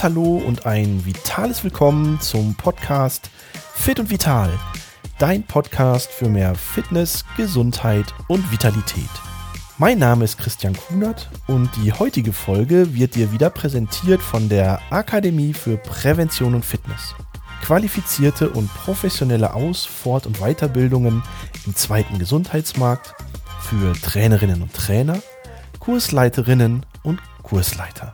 Hallo und ein vitales Willkommen zum Podcast Fit und Vital. Dein Podcast für mehr Fitness, Gesundheit und Vitalität. Mein Name ist Christian Kunert und die heutige Folge wird dir wieder präsentiert von der Akademie für Prävention und Fitness. Qualifizierte und professionelle Aus-, Fort- und Weiterbildungen im zweiten Gesundheitsmarkt für Trainerinnen und Trainer, Kursleiterinnen und Kursleiter.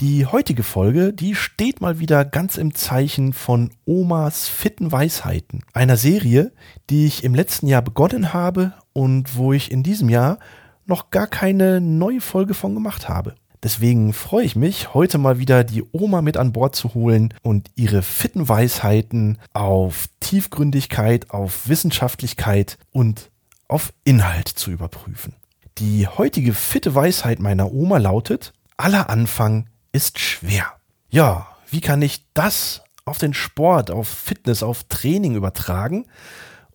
Die heutige Folge, die steht mal wieder ganz im Zeichen von Omas fitten Weisheiten. Einer Serie, die ich im letzten Jahr begonnen habe und wo ich in diesem Jahr noch gar keine neue Folge von gemacht habe. Deswegen freue ich mich, heute mal wieder die Oma mit an Bord zu holen und ihre fitten Weisheiten auf Tiefgründigkeit, auf Wissenschaftlichkeit und auf Inhalt zu überprüfen. Die heutige fitte Weisheit meiner Oma lautet, aller Anfang ist schwer. Ja, wie kann ich das auf den Sport, auf Fitness, auf Training übertragen?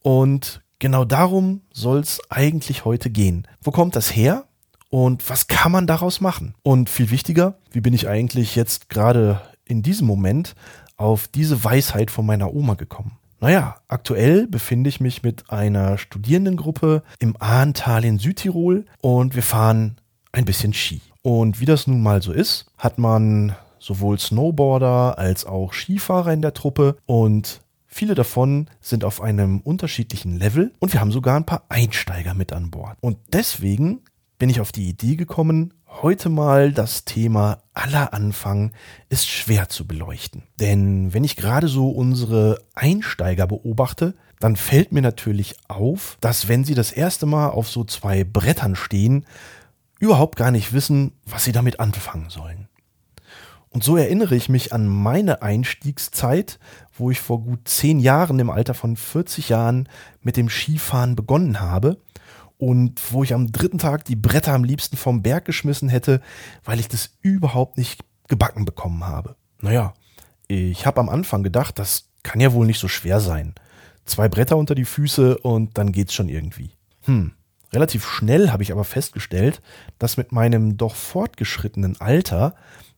Und genau darum soll es eigentlich heute gehen. Wo kommt das her? Und was kann man daraus machen? Und viel wichtiger, wie bin ich eigentlich jetzt gerade in diesem Moment auf diese Weisheit von meiner Oma gekommen? Naja, aktuell befinde ich mich mit einer Studierendengruppe im Ahrntal in Südtirol und wir fahren ein bisschen Ski. Und wie das nun mal so ist, hat man sowohl Snowboarder als auch Skifahrer in der Truppe und viele davon sind auf einem unterschiedlichen Level und wir haben sogar ein paar Einsteiger mit an Bord. Und deswegen bin ich auf die Idee gekommen, heute mal das Thema aller Anfang ist schwer zu beleuchten. Denn wenn ich gerade so unsere Einsteiger beobachte, dann fällt mir natürlich auf, dass wenn sie das erste Mal auf so zwei Brettern stehen, überhaupt gar nicht wissen, was sie damit anfangen sollen. Und so erinnere ich mich an meine Einstiegszeit, wo ich vor gut zehn Jahren im Alter von 40 Jahren mit dem Skifahren begonnen habe und wo ich am dritten Tag die Bretter am liebsten vom Berg geschmissen hätte, weil ich das überhaupt nicht gebacken bekommen habe. Naja, ich habe am Anfang gedacht, das kann ja wohl nicht so schwer sein. Zwei Bretter unter die Füße und dann geht's schon irgendwie. Hm, Relativ schnell habe ich aber festgestellt, dass mit meinem doch fortgeschrittenen Alter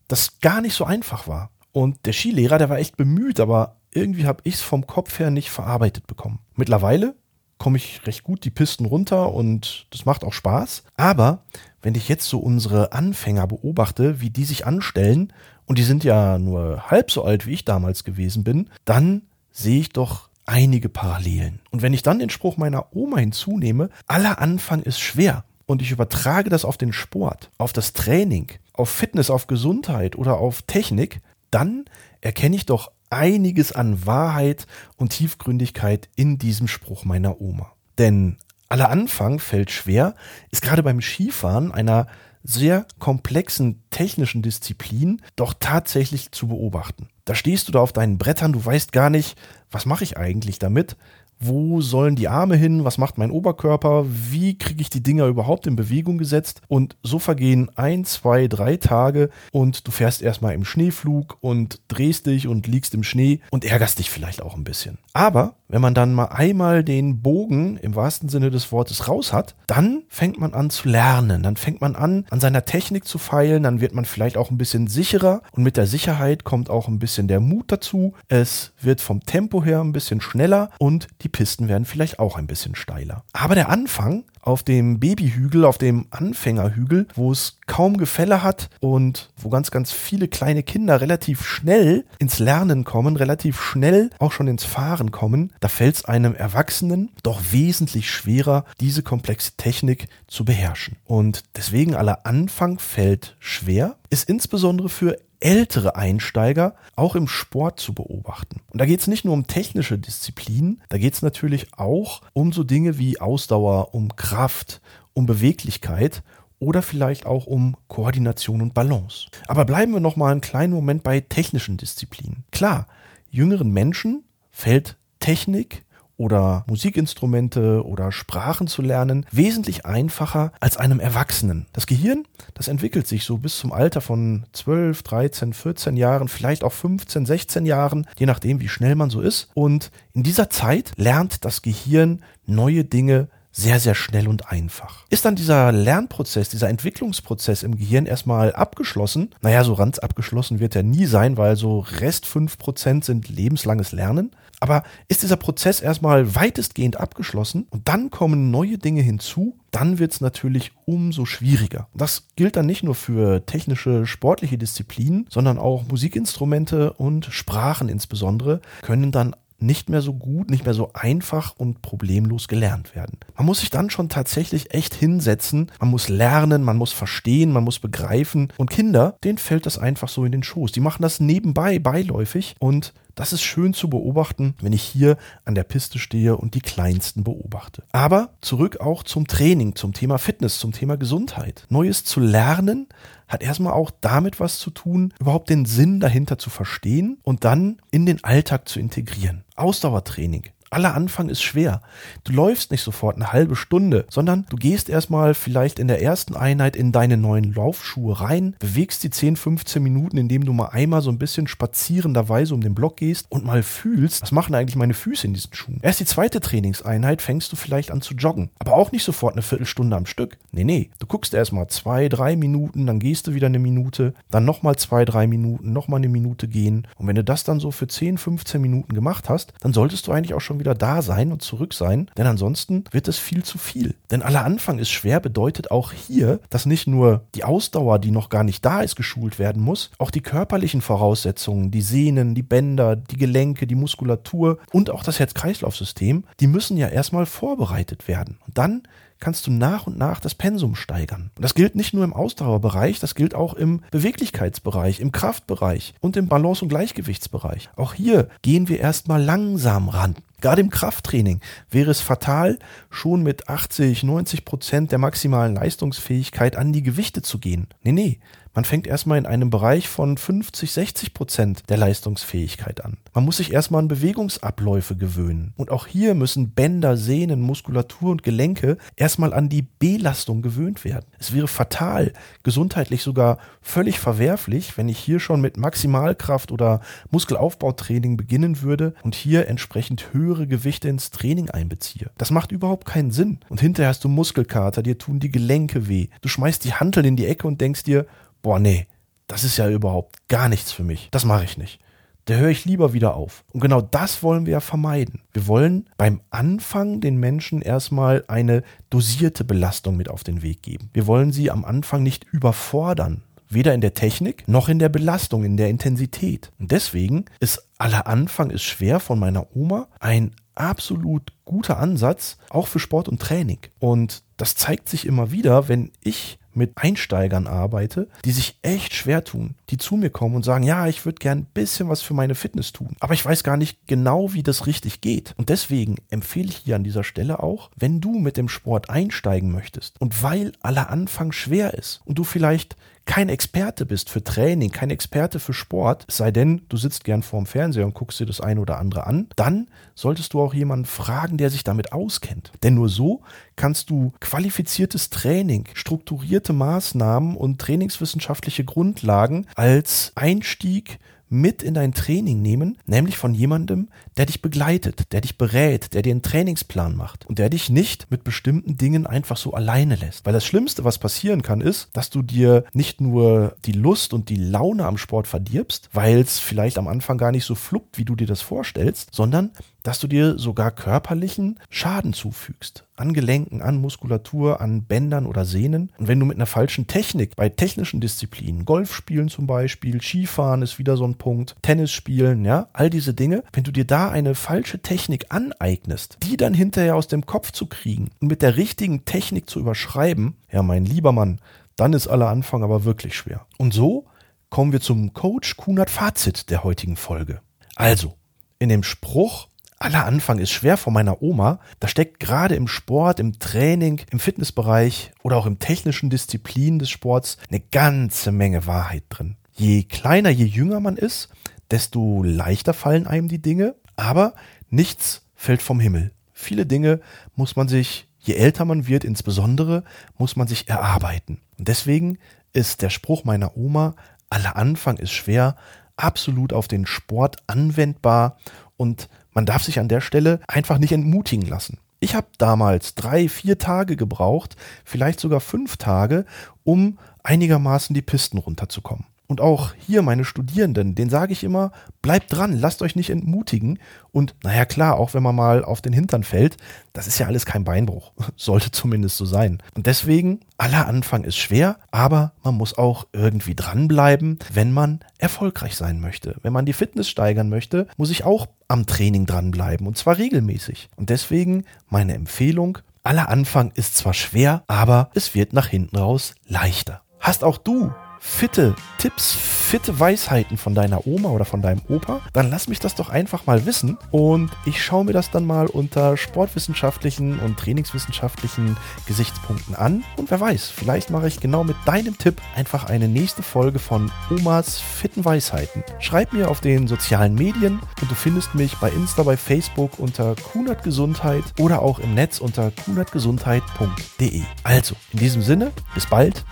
das gar nicht so einfach war. Und der Skilehrer, der war echt bemüht, aber irgendwie habe ich es vom Kopf her nicht verarbeitet bekommen. Mittlerweile komme ich recht gut die Pisten runter und das macht auch Spaß. Aber wenn ich jetzt so unsere Anfänger beobachte, wie die sich anstellen, und die sind ja nur halb so alt, wie ich damals gewesen bin, dann sehe ich doch einige Parallelen. Und wenn ich dann den Spruch meiner Oma hinzunehme, aller Anfang ist schwer, und ich übertrage das auf den Sport, auf das Training, auf Fitness, auf Gesundheit oder auf Technik, dann erkenne ich doch einiges an Wahrheit und Tiefgründigkeit in diesem Spruch meiner Oma. Denn aller Anfang fällt schwer, ist gerade beim Skifahren einer sehr komplexen technischen Disziplin doch tatsächlich zu beobachten. Da stehst du da auf deinen Brettern, du weißt gar nicht, was mache ich eigentlich damit? Wo sollen die Arme hin? Was macht mein Oberkörper? Wie kriege ich die Dinger überhaupt in Bewegung gesetzt? Und so vergehen ein, zwei, drei Tage und du fährst erstmal im Schneeflug und drehst dich und liegst im Schnee und ärgerst dich vielleicht auch ein bisschen. Aber wenn man dann mal einmal den Bogen im wahrsten Sinne des Wortes raus hat, dann fängt man an zu lernen. Dann fängt man an, an seiner Technik zu feilen. Dann wird man vielleicht auch ein bisschen sicherer. Und mit der Sicherheit kommt auch ein bisschen der Mut dazu. Es wird vom Tempo her ein bisschen schneller und die Pisten werden vielleicht auch ein bisschen steiler. Aber der Anfang auf dem Babyhügel, auf dem Anfängerhügel, wo es kaum Gefälle hat und wo ganz, ganz viele kleine Kinder relativ schnell ins Lernen kommen, relativ schnell auch schon ins Fahren kommen, da fällt es einem Erwachsenen doch wesentlich schwerer, diese komplexe Technik zu beherrschen. Und deswegen aller Anfang fällt schwer, ist insbesondere für ältere Einsteiger auch im Sport zu beobachten. Und da geht es nicht nur um technische Disziplinen, da geht es natürlich auch um so Dinge wie Ausdauer, um Kraft, um Beweglichkeit oder vielleicht auch um Koordination und Balance. Aber bleiben wir noch mal einen kleinen Moment bei technischen Disziplinen. Klar, jüngeren Menschen fällt Technik oder Musikinstrumente oder Sprachen zu lernen wesentlich einfacher als einem Erwachsenen. Das Gehirn, das entwickelt sich so bis zum Alter von 12, 13, 14 Jahren, vielleicht auch 15, 16 Jahren, je nachdem, wie schnell man so ist. Und in dieser Zeit lernt das Gehirn neue Dinge sehr, sehr schnell und einfach. Ist dann dieser Lernprozess, dieser Entwicklungsprozess im Gehirn erstmal abgeschlossen? Naja, so ganz abgeschlossen wird er nie sein, weil so Rest 5% sind lebenslanges Lernen. Aber ist dieser Prozess erstmal weitestgehend abgeschlossen und dann kommen neue Dinge hinzu, dann wird es natürlich umso schwieriger. Das gilt dann nicht nur für technische, sportliche Disziplinen, sondern auch Musikinstrumente und Sprachen insbesondere können dann nicht mehr so gut, nicht mehr so einfach und problemlos gelernt werden. Man muss sich dann schon tatsächlich echt hinsetzen, man muss lernen, man muss verstehen, man muss begreifen und Kinder, denen fällt das einfach so in den Schoß. Die machen das nebenbei, beiläufig und das ist schön zu beobachten, wenn ich hier an der Piste stehe und die Kleinsten beobachte. Aber zurück auch zum Training, zum Thema Fitness, zum Thema Gesundheit. Neues zu lernen hat erstmal auch damit was zu tun, überhaupt den Sinn dahinter zu verstehen und dann in den Alltag zu integrieren. Ausdauertraining aller Anfang ist schwer. Du läufst nicht sofort eine halbe Stunde, sondern du gehst erstmal vielleicht in der ersten Einheit in deine neuen Laufschuhe rein, bewegst die 10, 15 Minuten, indem du mal einmal so ein bisschen spazierenderweise um den Block gehst und mal fühlst, was machen eigentlich meine Füße in diesen Schuhen. Erst die zweite Trainingseinheit fängst du vielleicht an zu joggen, aber auch nicht sofort eine Viertelstunde am Stück. Nee, nee, du guckst erstmal zwei, drei Minuten, dann gehst du wieder eine Minute, dann nochmal zwei, drei Minuten, nochmal eine Minute gehen und wenn du das dann so für 10, 15 Minuten gemacht hast, dann solltest du eigentlich auch schon schon wieder da sein und zurück sein, denn ansonsten wird es viel zu viel. Denn aller Anfang ist schwer bedeutet auch hier, dass nicht nur die Ausdauer, die noch gar nicht da ist, geschult werden muss, auch die körperlichen Voraussetzungen, die Sehnen, die Bänder, die Gelenke, die Muskulatur und auch das Herz-Kreislauf-System, die müssen ja erstmal vorbereitet werden. Und dann kannst du nach und nach das Pensum steigern. Und das gilt nicht nur im Ausdauerbereich, das gilt auch im Beweglichkeitsbereich, im Kraftbereich und im Balance- und Gleichgewichtsbereich. Auch hier gehen wir erstmal langsam ran. Gerade im Krafttraining wäre es fatal, schon mit 80, 90 Prozent der maximalen Leistungsfähigkeit an die Gewichte zu gehen. Nee, nee. Man fängt erstmal in einem Bereich von 50, 60 Prozent der Leistungsfähigkeit an. Man muss sich erstmal an Bewegungsabläufe gewöhnen. Und auch hier müssen Bänder, Sehnen, Muskulatur und Gelenke erstmal an die Belastung gewöhnt werden. Es wäre fatal, gesundheitlich sogar völlig verwerflich, wenn ich hier schon mit Maximalkraft oder Muskelaufbautraining beginnen würde und hier entsprechend höhere Gewichte ins Training einbeziehe. Das macht überhaupt keinen Sinn. Und hinterher hast du Muskelkater, dir tun die Gelenke weh. Du schmeißt die Hantel in die Ecke und denkst dir, boah, nee, das ist ja überhaupt gar nichts für mich. Das mache ich nicht. Da höre ich lieber wieder auf. Und genau das wollen wir ja vermeiden. Wir wollen beim Anfang den Menschen erstmal eine dosierte Belastung mit auf den Weg geben. Wir wollen sie am Anfang nicht überfordern. Weder in der Technik noch in der Belastung, in der Intensität. Und deswegen ist aller Anfang ist schwer von meiner Oma ein absolut guter Ansatz, auch für Sport und Training. Und das zeigt sich immer wieder, wenn ich mit Einsteigern arbeite, die sich echt schwer tun, die zu mir kommen und sagen, ja, ich würde gern ein bisschen was für meine Fitness tun, aber ich weiß gar nicht genau, wie das richtig geht. Und deswegen empfehle ich hier an dieser Stelle auch, wenn du mit dem Sport einsteigen möchtest und weil aller Anfang schwer ist und du vielleicht kein Experte bist für Training, kein Experte für Sport, sei denn, du sitzt gern vorm Fernseher und guckst dir das eine oder andere an, dann solltest du auch jemanden fragen, der sich damit auskennt. Denn nur so kannst du qualifiziertes Training, strukturierte Maßnahmen und trainingswissenschaftliche Grundlagen als Einstieg mit in dein Training nehmen, nämlich von jemandem, der dich begleitet, der dich berät, der dir einen Trainingsplan macht und der dich nicht mit bestimmten Dingen einfach so alleine lässt. Weil das Schlimmste, was passieren kann, ist, dass du dir nicht nur die Lust und die Laune am Sport verdirbst, weil es vielleicht am Anfang gar nicht so fluppt, wie du dir das vorstellst, sondern dass du dir sogar körperlichen Schaden zufügst. An Gelenken, an Muskulatur, an Bändern oder Sehnen. Und wenn du mit einer falschen Technik bei technischen Disziplinen, Golf spielen zum Beispiel, Skifahren ist wieder so ein Punkt, Tennis spielen, ja, all diese Dinge, wenn du dir da eine falsche Technik aneignest, die dann hinterher aus dem Kopf zu kriegen und mit der richtigen Technik zu überschreiben, ja, mein lieber Mann, dann ist aller Anfang aber wirklich schwer. Und so kommen wir zum Coach Kunert Fazit der heutigen Folge. Also, in dem Spruch, aller Anfang ist schwer von meiner Oma. Da steckt gerade im Sport, im Training, im Fitnessbereich oder auch im technischen Disziplin des Sports eine ganze Menge Wahrheit drin. Je kleiner, je jünger man ist, desto leichter fallen einem die Dinge, aber nichts fällt vom Himmel. Viele Dinge muss man sich, je älter man wird insbesondere, muss man sich erarbeiten. Und deswegen ist der Spruch meiner Oma, aller Anfang ist schwer, absolut auf den Sport anwendbar und man darf sich an der Stelle einfach nicht entmutigen lassen. Ich habe damals drei, vier Tage gebraucht, vielleicht sogar fünf Tage, um einigermaßen die Pisten runterzukommen. Und auch hier meine Studierenden, den sage ich immer, bleibt dran, lasst euch nicht entmutigen. Und naja klar, auch wenn man mal auf den Hintern fällt, das ist ja alles kein Beinbruch. Sollte zumindest so sein. Und deswegen, aller Anfang ist schwer, aber man muss auch irgendwie dranbleiben, wenn man erfolgreich sein möchte. Wenn man die Fitness steigern möchte, muss ich auch am Training dranbleiben und zwar regelmäßig. Und deswegen meine Empfehlung, aller Anfang ist zwar schwer, aber es wird nach hinten raus leichter. Hast auch du fitte Tipps, fitte Weisheiten von deiner Oma oder von deinem Opa, dann lass mich das doch einfach mal wissen und ich schaue mir das dann mal unter sportwissenschaftlichen und trainingswissenschaftlichen Gesichtspunkten an und wer weiß, vielleicht mache ich genau mit deinem Tipp einfach eine nächste Folge von Omas fitten Weisheiten. Schreib mir auf den sozialen Medien und du findest mich bei Insta, bei Facebook unter Kunert Gesundheit oder auch im Netz unter kunertgesundheit.de. Also, in diesem Sinne, bis bald,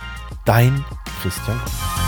dein Christian